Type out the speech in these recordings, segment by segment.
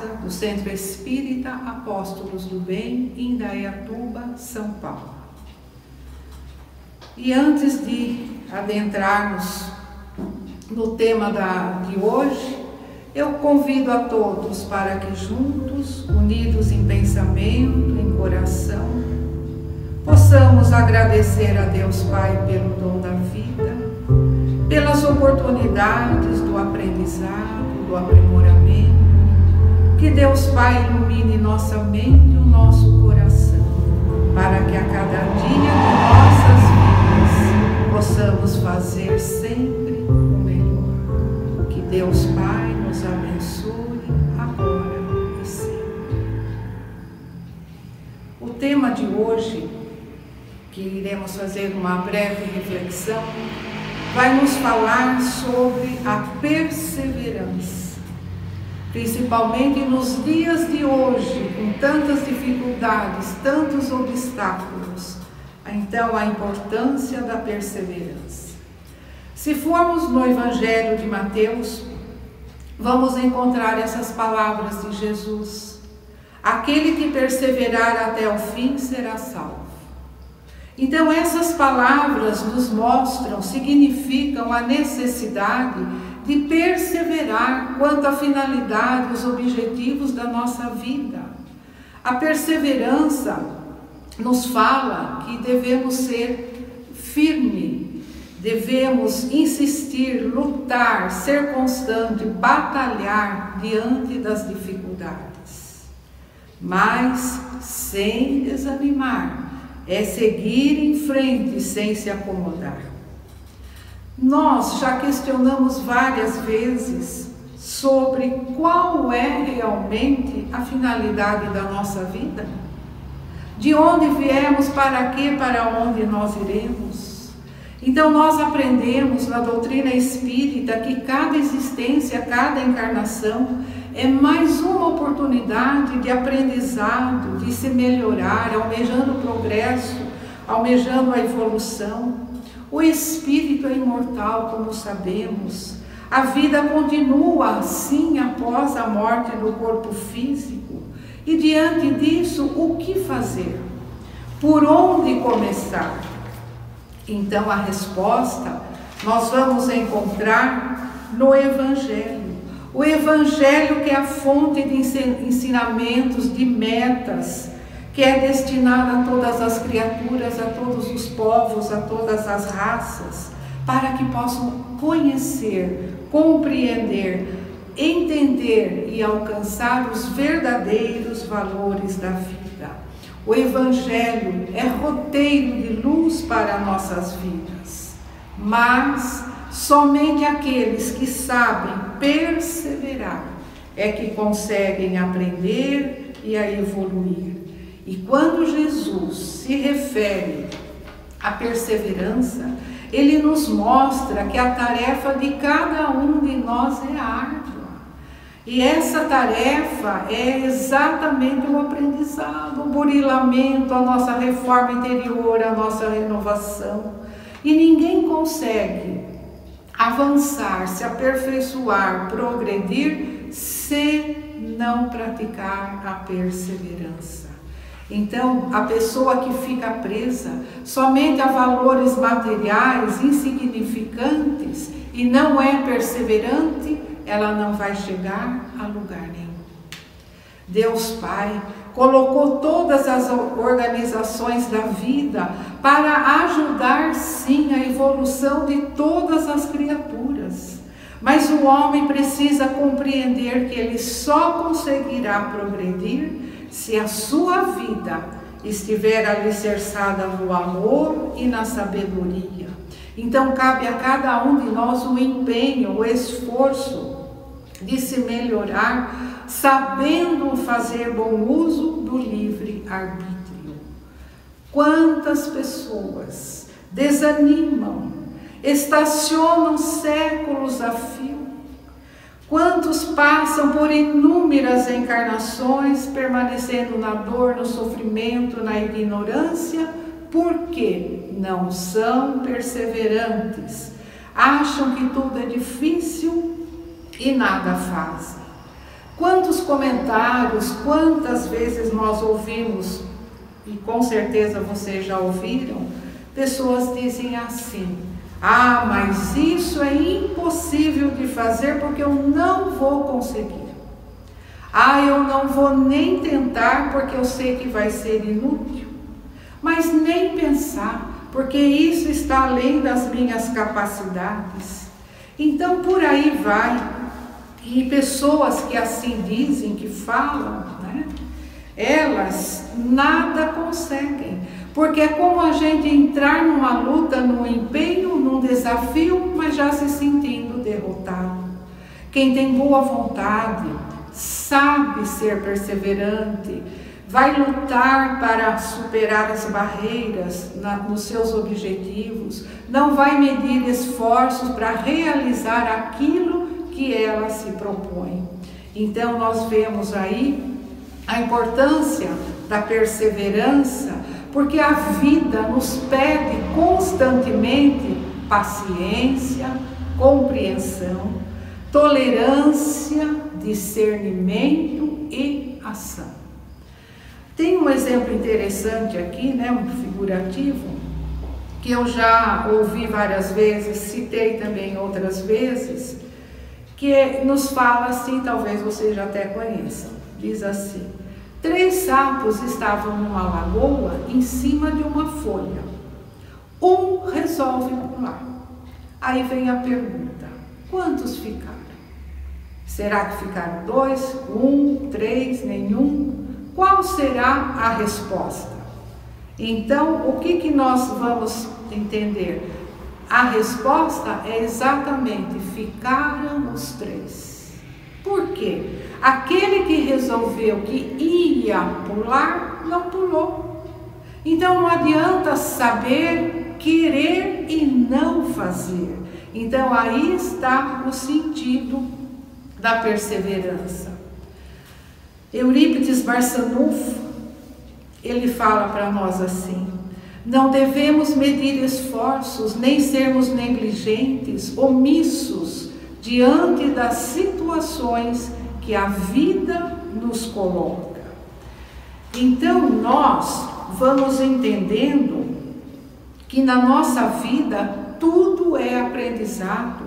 casa, do Centro Espírita Apóstolos do Bem, em Indaiatuba, São Paulo. E antes de adentrarmos no tema da, de hoje, eu convido a todos para que juntos, unidos em pensamento, em coração, possamos agradecer a Deus Pai pelo dom da vida, pelas oportunidades do aprendizado, do aprimoramento. Que Deus Pai ilumine nossa mente e o nosso coração, para que a cada dia de nossas vidas possamos fazer sempre o melhor. Que Deus Pai nos abençoe agora e sempre. O tema de hoje, que iremos fazer uma breve reflexão, vai nos falar sobre a perseverança. Principalmente nos dias de hoje, com tantas dificuldades, tantos obstáculos. Então, a importância da perseverança. Se formos no Evangelho de Mateus, vamos encontrar essas palavras de Jesus. Aquele que perseverar até o fim será salvo. Então, essas palavras nos mostram, significam a necessidade de perseverar quanto à finalidade, os objetivos da nossa vida. A perseverança nos fala que devemos ser firmes Devemos insistir, lutar, ser constante, batalhar diante das dificuldades. Mas sem desanimar, é seguir em frente sem se acomodar. Nós já questionamos várias vezes sobre qual é realmente a finalidade da nossa vida. De onde viemos, para quê, para onde nós iremos? Então, nós aprendemos na doutrina espírita que cada existência, cada encarnação é mais uma oportunidade de aprendizado, de se melhorar, almejando o progresso, almejando a evolução. O espírito é imortal, como sabemos. A vida continua assim após a morte do corpo físico. E diante disso, o que fazer? Por onde começar? Então a resposta nós vamos encontrar no Evangelho. O Evangelho que é a fonte de ensinamentos, de metas, que é destinada a todas as criaturas, a todos os povos, a todas as raças, para que possam conhecer, compreender, entender e alcançar os verdadeiros valores da vida. O Evangelho é roteiro de luz para nossas vidas, mas somente aqueles que sabem perseverar é que conseguem aprender e a evoluir. E quando Jesus se refere à perseverança, ele nos mostra que a tarefa de cada um de nós é árdua. E essa tarefa é exatamente o aprendizado, o burilamento, a nossa reforma interior, a nossa renovação. E ninguém consegue avançar, se aperfeiçoar, progredir se não praticar a perseverança. Então, a pessoa que fica presa somente a valores materiais insignificantes e não é perseverante, ela não vai chegar a lugar nenhum. Deus Pai colocou todas as organizações da vida para ajudar sim a evolução de todas as criaturas. Mas o homem precisa compreender que ele só conseguirá progredir se a sua vida estiver alicerçada no amor e na sabedoria. Então cabe a cada um de nós o empenho, o esforço de se melhorar, sabendo fazer bom uso do livre arbítrio. Quantas pessoas desanimam, estacionam séculos a fio. Quantos passam por inúmeras encarnações, permanecendo na dor, no sofrimento, na ignorância, porque não são perseverantes, acham que tudo é difícil e nada fazem. Quantos comentários, quantas vezes nós ouvimos, e com certeza vocês já ouviram, pessoas dizem assim: ah, mas isso é impossível de fazer porque eu não vou conseguir. Ah, eu não vou nem tentar porque eu sei que vai ser inútil. Mas nem pensar, porque isso está além das minhas capacidades. Então por aí vai. E pessoas que assim dizem, que falam, né? Elas nada conseguem porque é como a gente entrar numa luta, num empenho, num desafio, mas já se sentindo derrotado. Quem tem boa vontade, sabe ser perseverante, vai lutar para superar as barreiras na, nos seus objetivos, não vai medir esforços para realizar aquilo que ela se propõe. Então, nós vemos aí a importância da perseverança porque a vida nos pede constantemente paciência, compreensão, tolerância, discernimento e ação. Tem um exemplo interessante aqui, né, um figurativo, que eu já ouvi várias vezes, citei também outras vezes, que nos fala assim, talvez vocês já até conheçam. Diz assim: Três sapos estavam numa lagoa em cima de uma folha. Um resolve pular. Aí vem a pergunta: quantos ficaram? Será que ficaram dois, um, três, nenhum? Qual será a resposta? Então, o que, que nós vamos entender? A resposta é exatamente: ficaram os três. Por quê? Aquele que resolveu que ia pular, não pulou. Então não adianta saber, querer e não fazer. Então aí está o sentido da perseverança. Eurípides Barçanufo, ele fala para nós assim: não devemos medir esforços, nem sermos negligentes, omissos diante das situações que a vida nos coloca. Então nós vamos entendendo que na nossa vida tudo é aprendizado,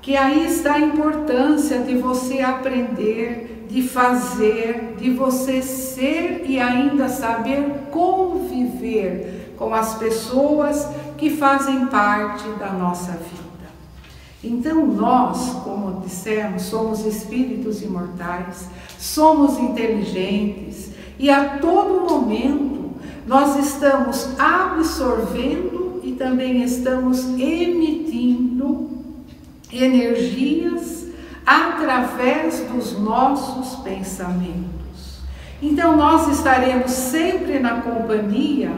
que aí está a importância de você aprender, de fazer, de você ser e ainda saber conviver com as pessoas que fazem parte da nossa vida. Então, nós, como dissemos, somos espíritos imortais, somos inteligentes e a todo momento nós estamos absorvendo e também estamos emitindo energias através dos nossos pensamentos. Então, nós estaremos sempre na companhia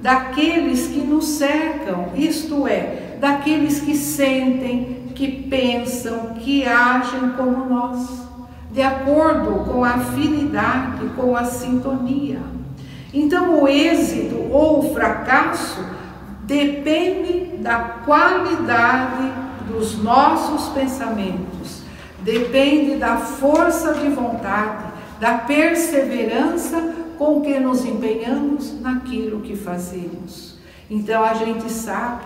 daqueles que nos cercam, isto é, daqueles que sentem, que pensam, que agem como nós, de acordo com a afinidade, com a sintonia. Então, o êxito ou o fracasso depende da qualidade dos nossos pensamentos, depende da força de vontade, da perseverança com que nos empenhamos naquilo que fazemos. Então, a gente sabe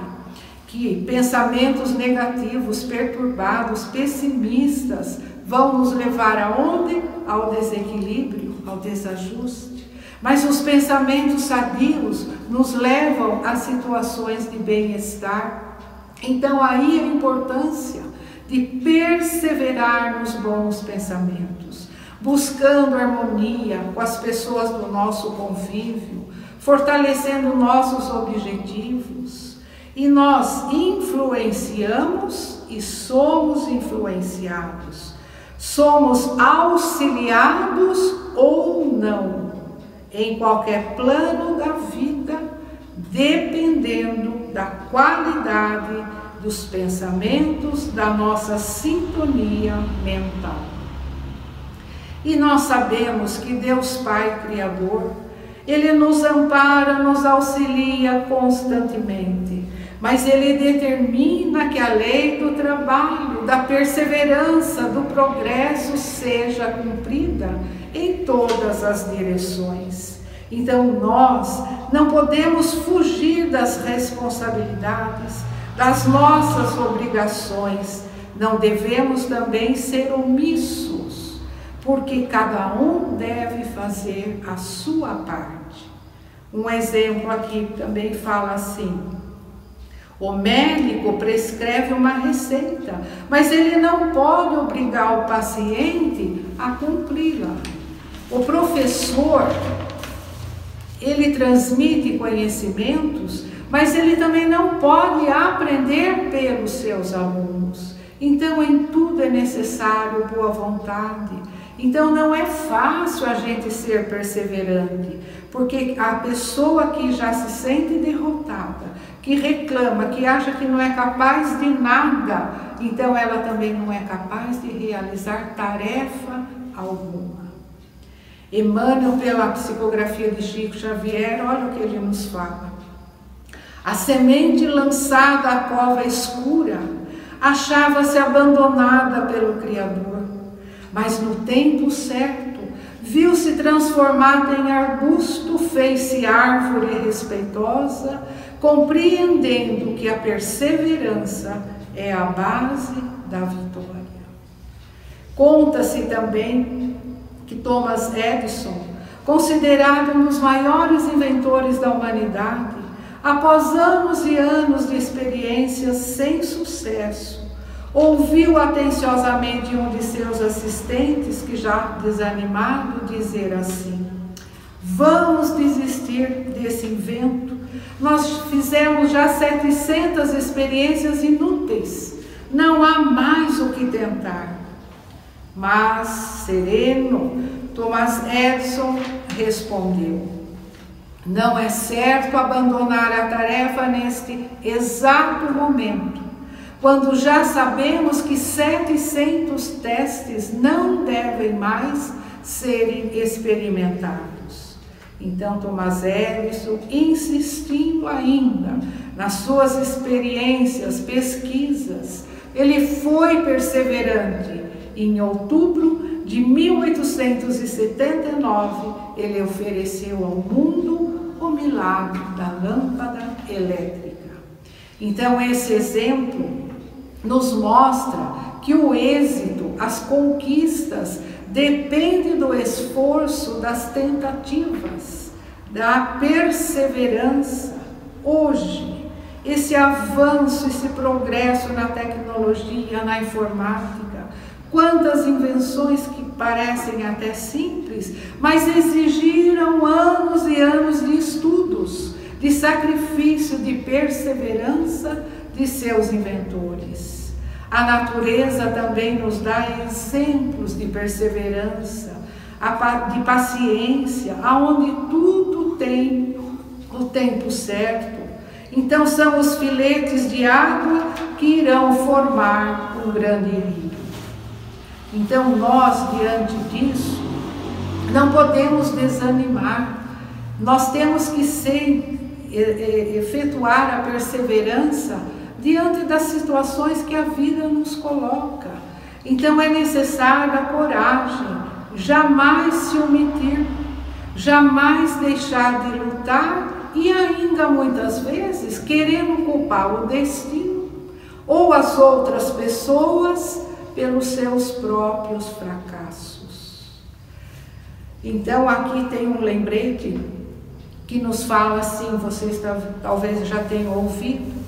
que pensamentos negativos, perturbados, pessimistas vão nos levar aonde? Ao desequilíbrio, ao desajuste. Mas os pensamentos sadios nos levam a situações de bem-estar. Então aí a importância de perseverar nos bons pensamentos, buscando harmonia com as pessoas do nosso convívio, fortalecendo nossos objetivos e nós influenciamos e somos influenciados. Somos auxiliados ou não em qualquer plano da vida, dependendo da qualidade dos pensamentos, da nossa sintonia mental. E nós sabemos que Deus Pai Criador, Ele nos ampara, nos auxilia constantemente, mas Ele determina que a lei do trabalho, da perseverança, do progresso seja cumprida em todas as direções. Então nós não podemos fugir das responsabilidades, das nossas obrigações, não devemos também ser omissos, porque cada um deve fazer a sua parte. Um exemplo aqui também fala assim: o médico prescreve uma receita, mas ele não pode obrigar o paciente a cumpri-la. O professor, ele transmite conhecimentos, mas ele também não pode aprender pelos seus alunos. Então, em tudo é necessário boa vontade. Então, não é fácil a gente ser perseverante, porque a pessoa que já se sente derrotada, que reclama, que acha que não é capaz de nada, então ela também não é capaz de realizar tarefa alguma. Emmanuel, pela psicografia de Chico Xavier, olha o que ele nos fala. A semente lançada à cova escura achava-se abandonada pelo Criador, mas no tempo certo viu-se transformada em arbusto, fez-se árvore respeitosa, compreendendo que a perseverança é a base da vitória. Conta-se também que Thomas Edison, considerado um dos maiores inventores da humanidade, após anos e anos de experiências sem sucesso, ouviu atenciosamente um de seus assistentes, que já desanimado, dizer assim: Vamos desistir desse invento. Nós fizemos já 700 experiências inúteis. Não há mais o que tentar. Mas, sereno, Thomas Edison respondeu: Não é certo abandonar a tarefa neste exato momento, quando já sabemos que 700 testes não devem mais serem experimentados. Então, Thomas Edison, insistindo ainda nas suas experiências, pesquisas, ele foi perseverante em outubro de 1879, ele ofereceu ao mundo o milagre da lâmpada elétrica. Então, esse exemplo nos mostra que o êxito, as conquistas, depende do esforço, das tentativas, da perseverança. Hoje, esse avanço, esse progresso na tecnologia, na informática, Quantas invenções que parecem até simples, mas exigiram anos e anos de estudos, de sacrifício, de perseverança de seus inventores. A natureza também nos dá exemplos de perseverança, de paciência, aonde tudo tem o tempo certo. Então são os filetes de água que irão formar um grande rio. Então, nós, diante disso, não podemos desanimar, nós temos que ser, efetuar a perseverança diante das situações que a vida nos coloca. Então, é necessária a coragem, jamais se omitir, jamais deixar de lutar e ainda muitas vezes querendo culpar o destino ou as outras pessoas pelos seus próprios fracassos. Então aqui tem um lembrete que nos fala assim, vocês talvez já tenham ouvido.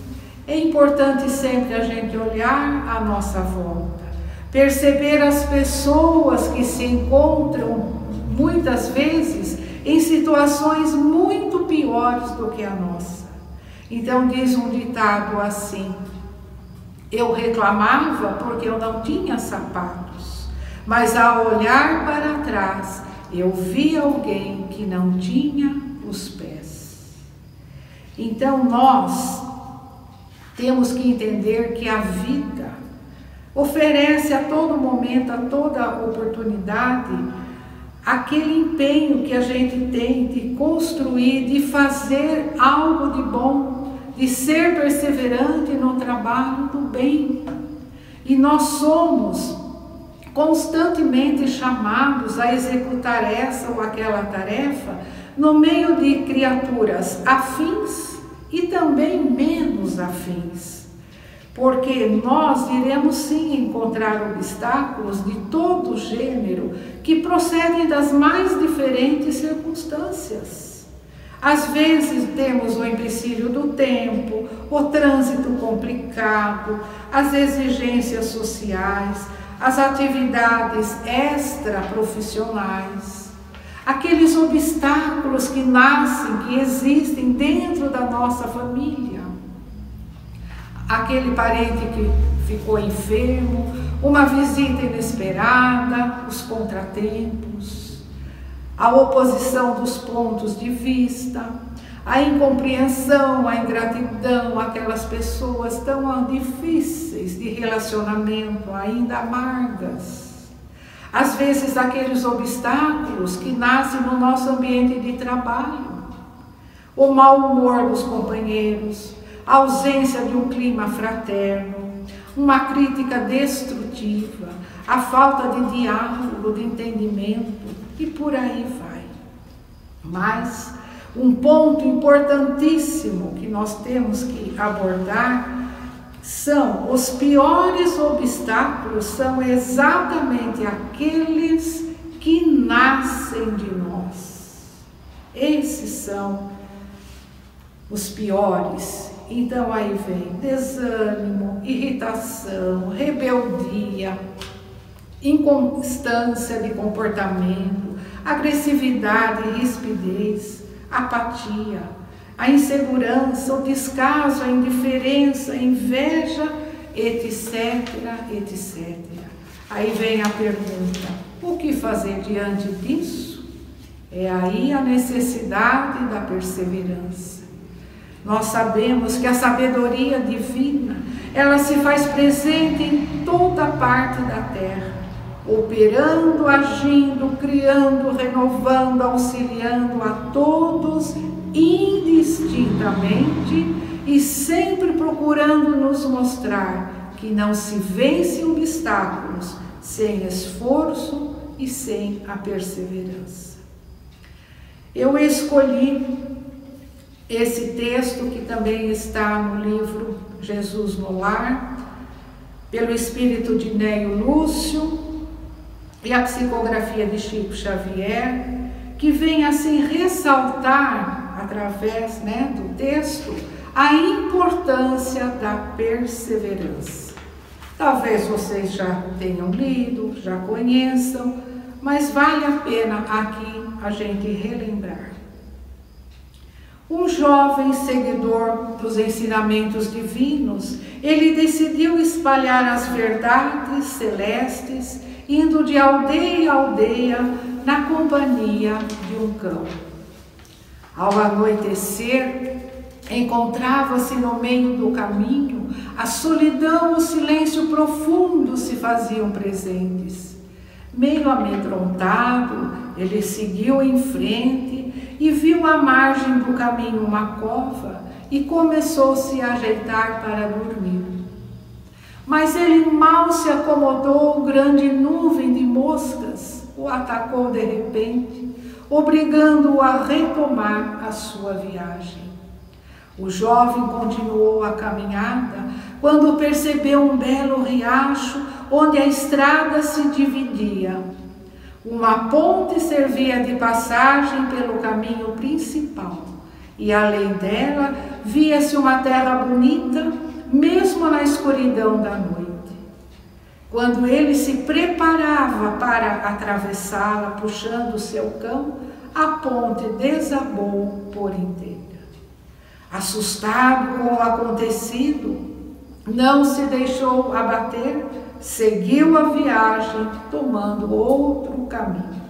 É importante sempre a gente olhar à nossa volta, perceber as pessoas que se encontram muitas vezes em situações muito piores do que a nossa. Então diz um ditado assim: eu reclamava porque eu não tinha sapatos, mas ao olhar para trás, eu vi alguém que não tinha os pés. Então nós Temos que entender que a vida oferece a todo momento, a toda oportunidade, aquele empenho que a gente tem de construir, de fazer algo de bom, de ser perseverante no trabalho do bem. E nós somos constantemente chamados a executar essa ou aquela tarefa no meio de criaturas afins e também menos afins. Porque nós iremos sim encontrar obstáculos de todo gênero que procedem das mais diferentes circunstâncias. Às vezes temos o empecilho do tempo, o trânsito complicado, as exigências sociais, as atividades extraprofissionais, aqueles obstáculos que nascem, que existem dentro da nossa família. Aquele parente que ficou enfermo, uma visita inesperada, os contratempos, a oposição dos pontos de vista, a incompreensão, a ingratidão, aquelas pessoas tão difíceis de relacionamento, ainda amargas. Às vezes, aqueles obstáculos que nascem no nosso ambiente de trabalho, o mau humor dos companheiros, a ausência de um clima fraterno, uma crítica destrutiva, a falta de diálogo, de entendimento e por aí vai. Mas um ponto importantíssimo que nós temos que abordar são os piores obstáculos são exatamente aqueles que nascem de nós. Esses são os piores. Então aí vem desânimo, irritação, rebeldia, inconstância de comportamento, agressividade rispidez apatia, a insegurança, o descaso, a indiferença, a inveja, etc, etc. Aí vem a pergunta: o que fazer diante disso? É aí a necessidade da perseverança. Nós sabemos que a sabedoria divina, ela se faz presente em toda parte da terra operando, agindo, criando, renovando, auxiliando a todos indistintamente e sempre procurando nos mostrar que não se vence obstáculos sem esforço e sem a perseverança. Eu escolhi esse texto que também está no livro Jesus no Lar, pelo espírito de Neio Lúcio, e a psicografia de Chico Xavier, que vem assim ressaltar, através né, do texto, a importância da perseverança. Talvez vocês já tenham lido, já conheçam, mas vale a pena aqui a gente relembrar. Um jovem seguidor dos ensinamentos divinos, ele decidiu espalhar as verdades celestes indo de aldeia em aldeia na companhia de um cão. Ao anoitecer, encontrava-se no meio do caminho, a solidão, o silêncio profundo se faziam presentes. Meio amedrontado, ele seguiu em frente e viu à margem do caminho uma cova e começou -se a ajeitar para dormir. Mas ele mal se acomodou, grande nuvem de moscas o atacou de repente, obrigando-o a retomar a sua viagem. O jovem continuou a caminhada quando percebeu um belo riacho onde a estrada se dividia. Uma ponte servia de passagem pelo caminho principal, e além dela via-se uma terra bonita mesmo na escuridão da noite. Quando ele se preparava para atravessá-la, puxando o seu cão, a ponte desabou por inteira. Assustado com o acontecido, não se deixou abater, seguiu a viagem, tomando outro caminho.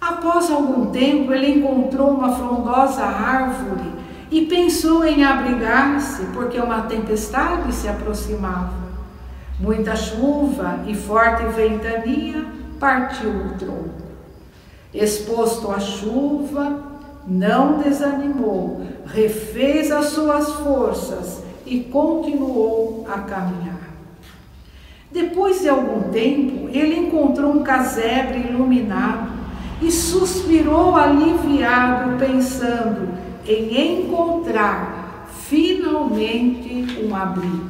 Após algum tempo, ele encontrou uma frondosa árvore e pensou em abrigar-se, porque uma tempestade se aproximava. Muita chuva e forte ventania partiu o tronco. Exposto à chuva, não desanimou, refez as suas forças e continuou a caminhar. Depois de algum tempo, ele encontrou um casebre iluminado e suspirou aliviado, pensando em encontrar finalmente um abrigo.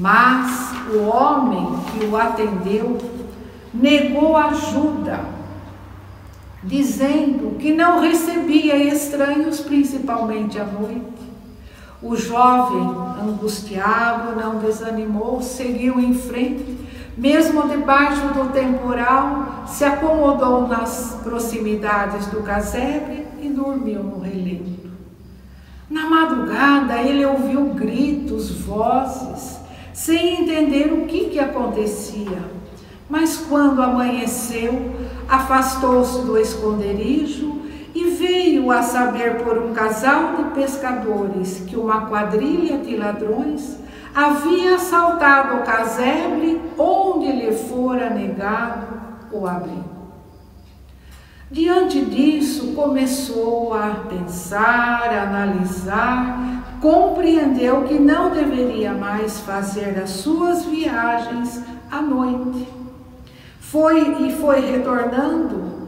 Mas o homem que o atendeu negou ajuda, dizendo que não recebia estranhos, principalmente à noite. O jovem, angustiado, não desanimou, seguiu em frente, mesmo debaixo do temporal, se acomodou nas proximidades do casebre e dormiu no relento. Na madrugada, ele ouviu gritos, vozes, sem entender o que, que acontecia. Mas quando amanheceu, afastou-se do esconderijo e veio a saber por um casal de pescadores que uma quadrilha de ladrões havia assaltado o casebre onde lhe fora negado o abrigo. Diante disso, começou a pensar, a analisar, compreendeu que não deveria mais fazer as suas viagens à noite. Foi e foi retornando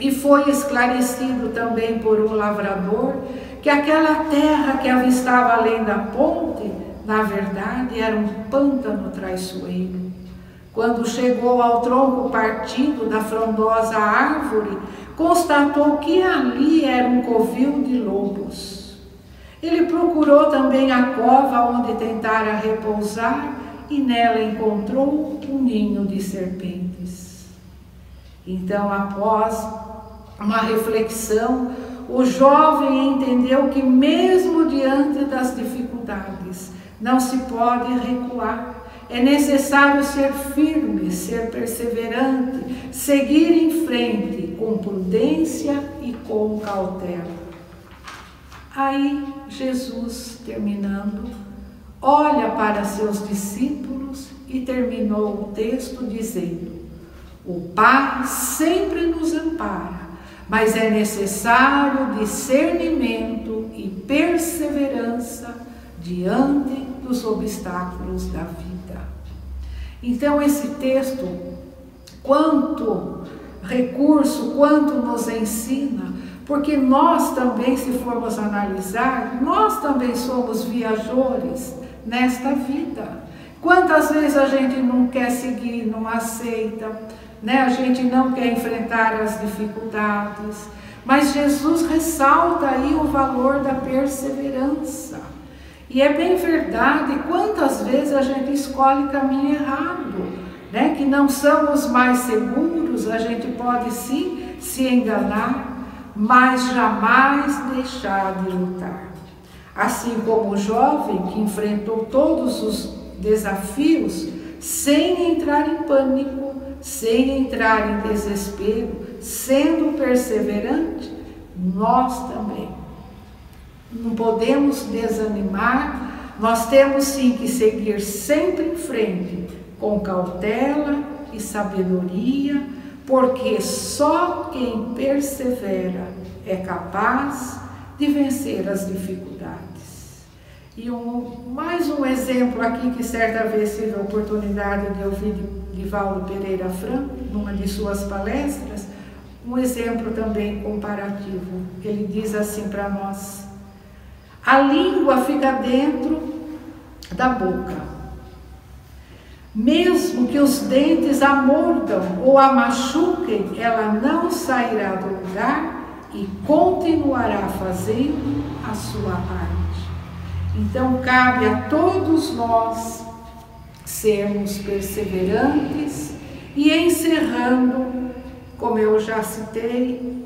e foi esclarecido também por um lavrador que aquela terra que avistava além da ponte, na verdade, era um pântano traiçoeiro. Quando chegou ao tronco partido da frondosa árvore, constatou que ali era um covil de lobos. Ele procurou também a cova onde tentara repousar e nela encontrou um ninho de serpentes. Então, após uma reflexão, o jovem entendeu que, mesmo diante das dificuldades, não se pode recuar. É necessário ser firme, ser perseverante, seguir em frente com prudência e com cautela. Aí, Jesus, terminando, olha para seus discípulos e terminou o texto dizendo: O Pai sempre nos ampara mas é necessário discernimento e perseverança diante dos obstáculos da vida. Então, esse texto, quanto recurso, quanto nos ensina, porque nós também, se formos analisar, nós também somos viajores nesta vida. Quantas vezes a gente não quer seguir, não aceita, né? A gente não quer enfrentar as dificuldades, mas Jesus ressalta aí o valor da perseverança. E é bem verdade, quantas vezes a gente escolhe caminho errado, né? Que não são os mais seguros, a gente pode sim se enganar, mas jamais deixar de lutar. Assim como o jovem que enfrentou todos os desafios sem entrar em pânico, sem entrar em desespero, sendo perseverante, nós também. Não podemos desanimar, nós temos sim que seguir sempre em frente, com cautela e sabedoria, porque só quem persevera é capaz de vencer as dificuldades. E um, mais um exemplo aqui que certa vez tive a oportunidade de ouvir de Valdo Pereira Franco, numa de suas palestras, um exemplo também comparativo. Ele diz assim para nós: a língua fica dentro da boca. Mesmo que os dentes a mordam ou a machuquem, ela não sairá do lugar e continuará fazendo a sua parte. Então, cabe a todos nós sermos perseverantes e encerrando, como eu já citei,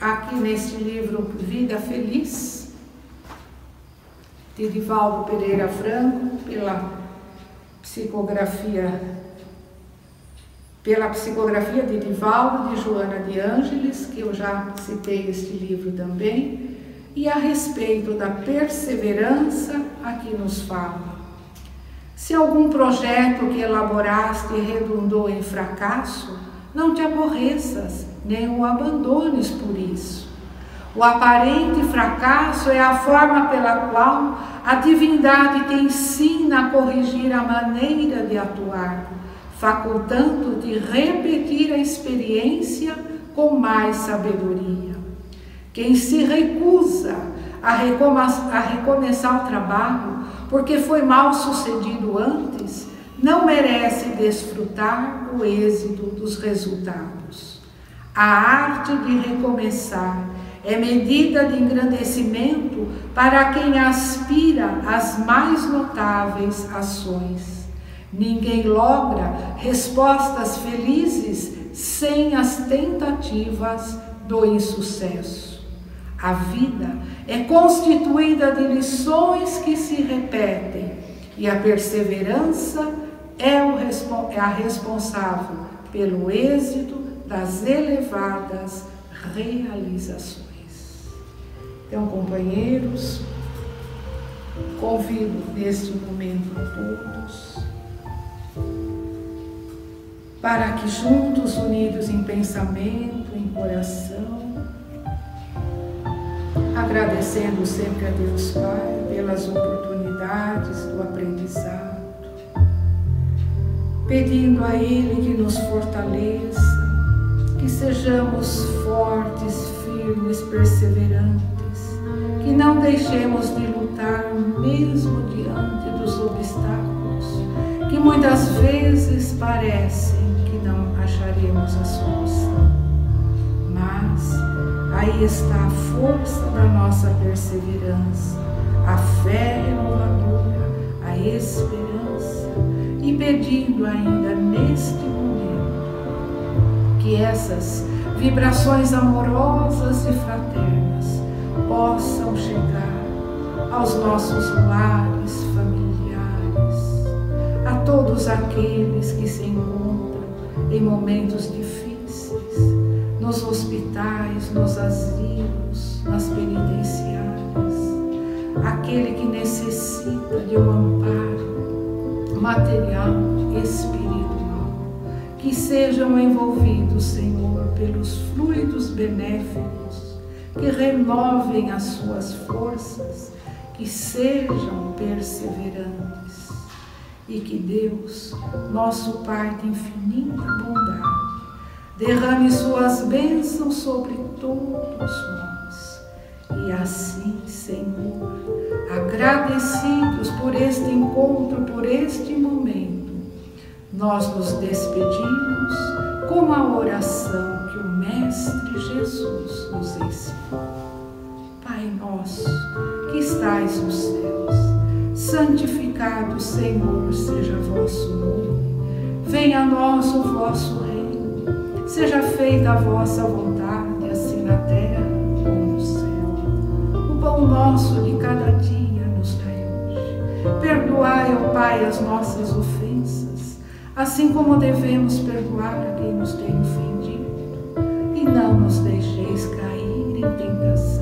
aqui neste livro Vida Feliz, de Divaldo Pereira Franco, pela psicografia pela psicografia de Divaldo de Joana de Ângeles, que eu já citei este livro também, e a respeito da perseverança aqui nos fala. Se algum projeto que elaboraste redundou em fracasso, não te aborreças, nem o abandones por isso. O aparente fracasso é a forma pela qual a divindade te ensina a corrigir a maneira de atuar, facultando-te repetir a experiência com mais sabedoria. Quem se recusa a, a recomeçar o trabalho porque foi mal sucedido antes, não merece desfrutar o êxito dos resultados. A arte de recomeçar é medida de engrandecimento para quem aspira às mais notáveis ações. Ninguém logra respostas felizes sem as tentativas do insucesso. A vida é constituída de lições que se repetem e a perseverança é, é a responsável pelo êxito das elevadas realizações. Então, companheiros, convido neste momento a todos para que juntos, unidos em pensamento, em coração, agradecendo sempre a Deus Pai pelas oportunidades do aprendizado, pedindo a Ele que nos fortaleça, que sejamos fortes, firmes, perseverantes que não deixemos de lutar mesmo diante dos obstáculos, que muitas vezes parecem que não acharemos a solução. Mas aí está a força da nossa perseverança, a fé renovadora, a esperança, e pedindo ainda neste momento que essas vibrações amorosas e fraternas possam chegar aos nossos lares familiares, a todos aqueles que se encontram em momentos difíceis, nos hospitais, nos asilos, nas penitenciárias, aquele que necessita de um amparo material, espiritual, que sejam envolvidos, Senhor, pelos fluidos benéficos que renovem as suas forças, que sejam perseverantes e que Deus, nosso Pai de infinita bondade, derrame suas bênçãos sobre todos nós. E assim, Senhor, agradecidos por este encontro, por este momento, nós nos despedimos com a oração Mestre Jesus nos ensinou. Pai nosso, que estais nos céus, santificado, Senhor, seja vosso nome. Venha a nós o vosso reino. Seja feita a vossa vontade, assim na terra como no céu. O pão nosso de cada dia nos dai hoje. Perdoai, ó Pai, as nossas ofensas, assim como devemos perdoar a quem nos tem ofendido e não nos deixeis cair em tentação